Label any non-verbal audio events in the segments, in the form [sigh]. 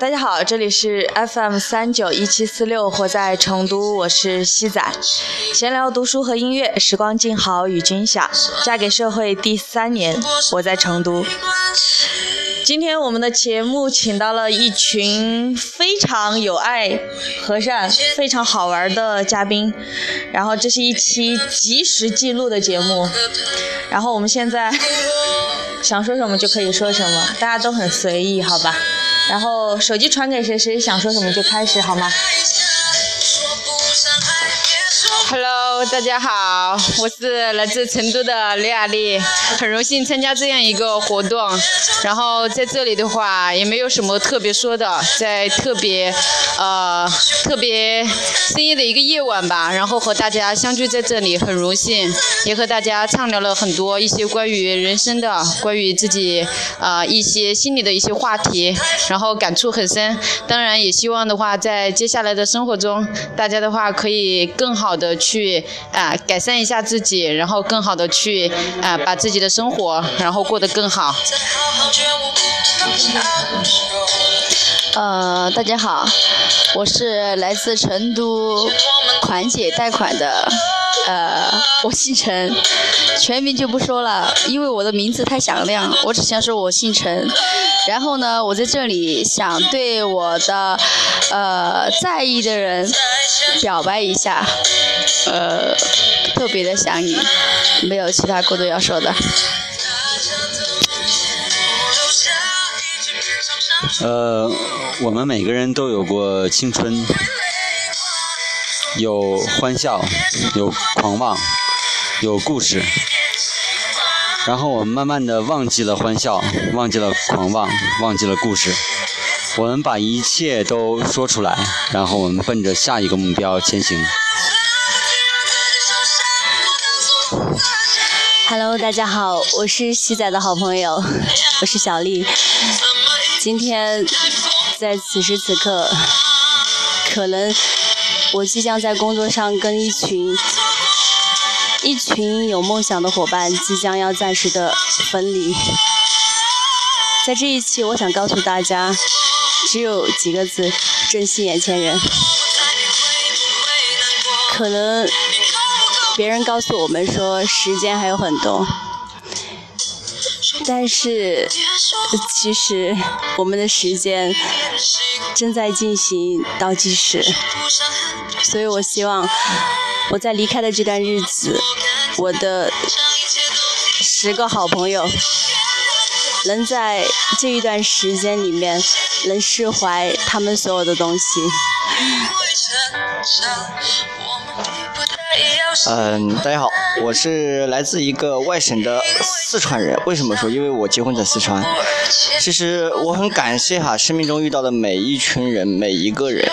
大家好，这里是 FM 三九一七四六，活在成都，我是西仔。闲聊读书和音乐，时光静好与君享。嫁给社会第三年，我在成都。今天我们的节目请到了一群非常有爱、和善、非常好玩的嘉宾，然后这是一期即时记录的节目，然后我们现在想说什么就可以说什么，大家都很随意，好吧？然后手机传给谁，谁想说什么就开始，好吗大家好，我是来自成都的刘亚丽，很荣幸参加这样一个活动。然后在这里的话，也没有什么特别说的，在特别呃特别深夜的一个夜晚吧，然后和大家相聚在这里，很荣幸，也和大家畅聊了很多一些关于人生的、关于自己啊一些心里的一些话题，然后感触很深。当然，也希望的话，在接下来的生活中，大家的话可以更好的。去啊，改善一下自己，然后更好的去啊，把自己的生活然后过得更好。呃，大家好，我是来自成都款姐贷款的，呃，我姓陈，全名就不说了，因为我的名字太响亮，我只想说我姓陈。然后呢，我在这里想对我的呃在意的人表白一下，呃，特别的想你，没有其他过多要说的。呃，我们每个人都有过青春，有欢笑，有狂妄，有故事。然后我们慢慢的忘记了欢笑，忘记了狂妄，忘记了故事。我们把一切都说出来，然后我们奔着下一个目标前行。Hello，大家好，我是西仔的好朋友，我是小丽。今天在此时此刻，可能我即将在工作上跟一群。一群有梦想的伙伴即将要暂时的分离，在这一期，我想告诉大家，只有几个字：珍惜眼前人。可能别人告诉我们说时间还有很多，但是其实我们的时间正在进行倒计时，所以我希望。我在离开的这段日子，我的十个好朋友能在这一段时间里面能释怀他们所有的东西。嗯，大家好，我是来自一个外省的四川人。为什么说？因为我结婚在四川。其实我很感谢哈，生命中遇到的每一群人，每一个人。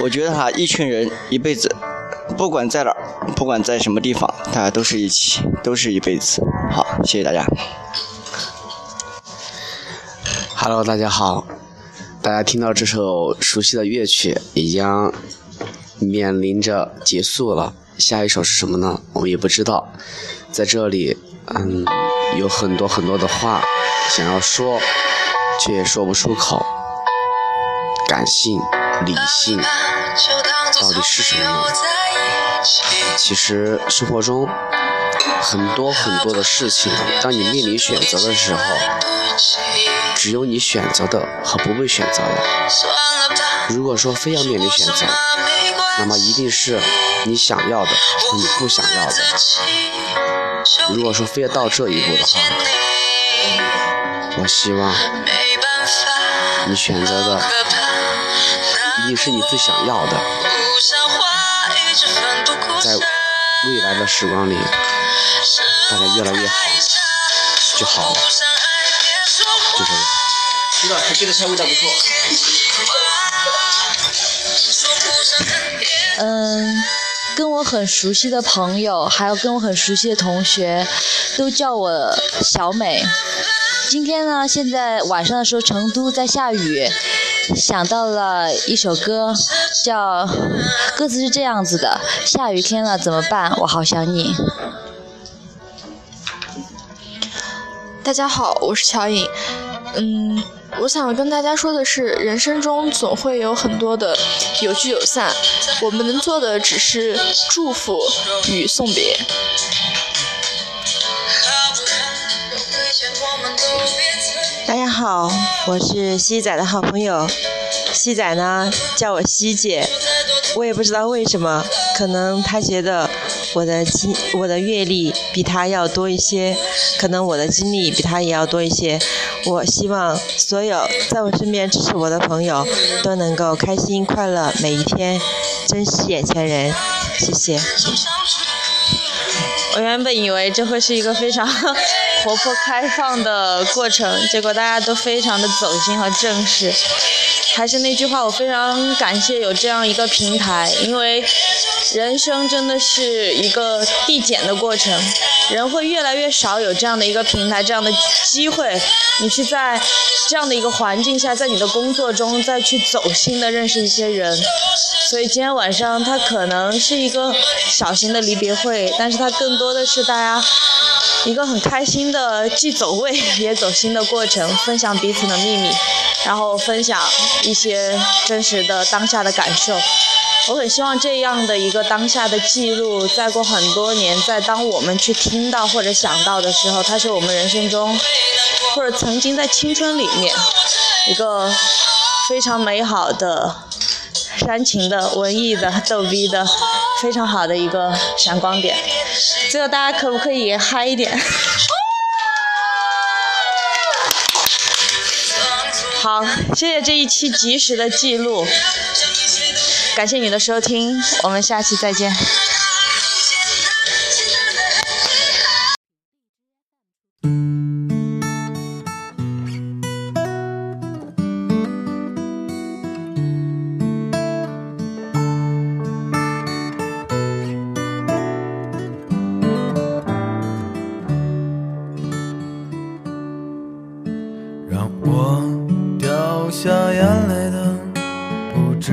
我觉得哈，一群人一辈子。不管在哪，不管在什么地方，大家都是一起，都是一辈子。好，谢谢大家。Hello，大家好，大家听到这首熟悉的乐曲，已经面临着结束了。下一首是什么呢？我们也不知道。在这里，嗯，有很多很多的话想要说，却也说不出口。感性、理性，到底是什么呢？其实生活中很多很多的事情，当你面临选择的时候，只有你选择的和不被选择的。如果说非要面临选择，那么一定是你想要的和你不想要的。如果说非要到这一步的话，我希望你选择的一定是你最想要的。在未来的时光里，大家越来越好就好了，就这样。知道，这个菜味道不错。嗯，跟我很熟悉的朋友，还有跟我很熟悉的同学，都叫我小美。今天呢，现在晚上的时候，成都在下雨。想到了一首歌，叫歌词是这样子的：下雨天了怎么办？我好想你。大家好，我是乔颖。嗯，我想跟大家说的是，人生中总会有很多的有聚有散，我们能做的只是祝福与送别。大家好，我是西仔的好朋友，西仔呢叫我西姐，我也不知道为什么，可能他觉得。我的经我的阅历比他要多一些，可能我的经历比他也要多一些。我希望所有在我身边支持我的朋友都能够开心快乐每一天，珍惜眼前人。谢谢。我原本以为这会是一个非常 [laughs] 活泼开放的过程，结果大家都非常的走心和正式。还是那句话，我非常感谢有这样一个平台，因为人生真的是一个递减的过程，人会越来越少有这样的一个平台，这样的机会，你去在这样的一个环境下，在你的工作中再去走心的认识一些人。所以今天晚上它可能是一个小型的离别会，但是它更多的是大家一个很开心的既走位也走心的过程，分享彼此的秘密。然后分享一些真实的当下的感受，我很希望这样的一个当下的记录，再过很多年，在当我们去听到或者想到的时候，它是我们人生中，或者曾经在青春里面，一个非常美好的、煽情的、文艺的、逗逼的，非常好的一个闪光点。最后大家可不可以嗨一点？[laughs] 好，谢谢这一期及时的记录，感谢你的收听，我们下期再见。下眼泪的不知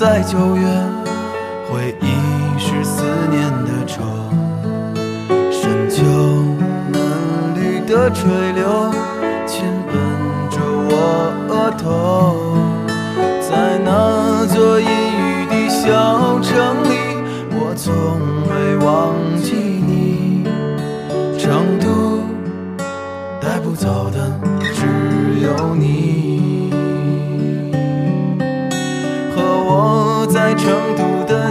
在九月，回忆是思念的愁。深秋，嫩绿的垂柳亲吻着我额头。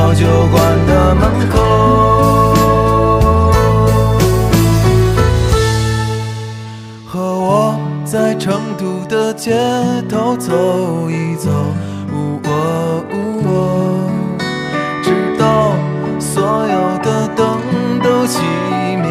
小酒馆的门口。和我在成都的街头走一走，呜哦呜哦，直到所有的灯都熄灭。